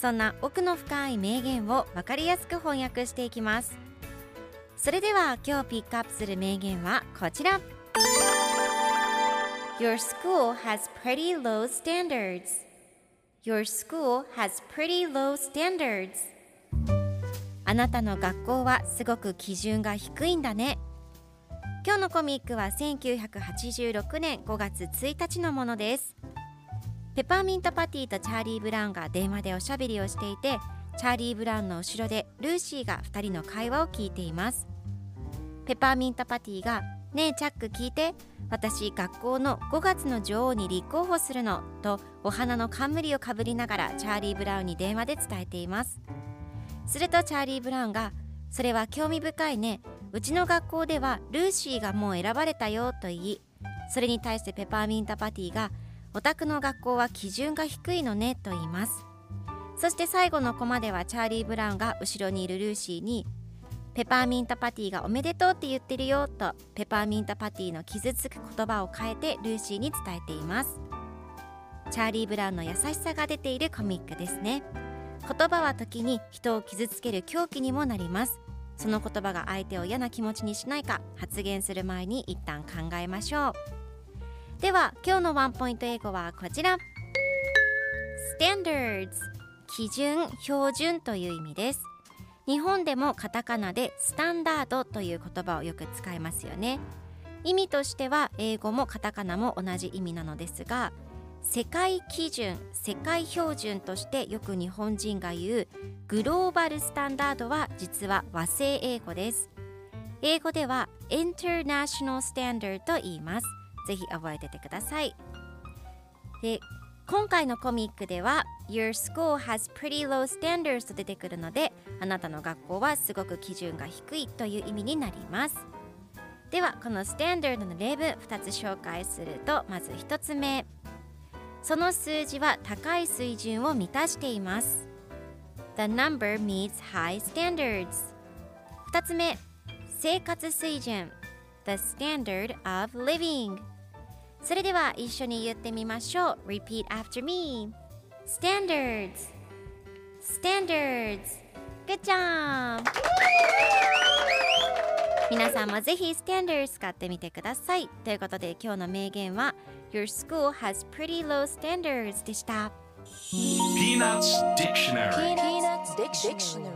そんな奥の深い名言を分かりやすく翻訳していきます。それでは今日ピックアップする名言はこちら。Your school has pretty low standards. Your school has pretty low standards. あなたの学校はすごく基準が低いんだね。今日のコミックは1986年5月1日のものです。ペパーミントパティとチャーリー・ブラウンが電話でおしゃべりをしていてチャーリー・ブラウンの後ろでルーシーが2人の会話を聞いています。ペパーミントパティが「ねえチャック聞いて私学校の5月の女王に立候補するの」とお花の冠をかぶりながらチャーリー・ブラウンに電話で伝えています。するとチャーリー・ブラウンが「それは興味深いね。うちの学校ではルーシーがもう選ばれたよ」と言いそれに対してペパーミントパティが「お宅の学校は基準が低いのね」と言います。そして最後のコマではチャーリー・ブラウンが後ろにいるルーシーに「ペパーミントパティがおめでとうって言ってるよ」とペパーミントパティの傷つく言葉を変えてルーシーに伝えています。チャーリー・ブラウンの優しさが出ているコミックですね。言葉は時に人を傷つける凶器にもなります。その言葉が相手を嫌な気持ちにしないか発言する前に一旦考えましょう。では今日のワンポイント英語はこちら。Standards 基準標準という意味です。日本でもカタカナでスタンダードという言葉をよく使いますよね。意味としては英語もカタカナも同じ意味なのですが世界基準世界標準としてよく日本人が言うグローバルスタンダードは実は和製英語です。英語では International Standard と言います。ぜひ覚えててください。で今回のコミックでは Your school has pretty low standards と出てくるのであなたの学校はすごく基準が低いという意味になります。ではこのスタンダードの例文2つ紹介するとまず1つ目。その数字は高い水準を満たしています。The number meets high standards 2つ目。生活水準 The standard of living それでは一緒に言ってみましょう Repeat after me Standards Standards Good job 皆さんもぜひ Standards 使ってみてくださいということで今日の名言は Your school has pretty low standards でした Peanuts Dictionary Peanuts Dictionary.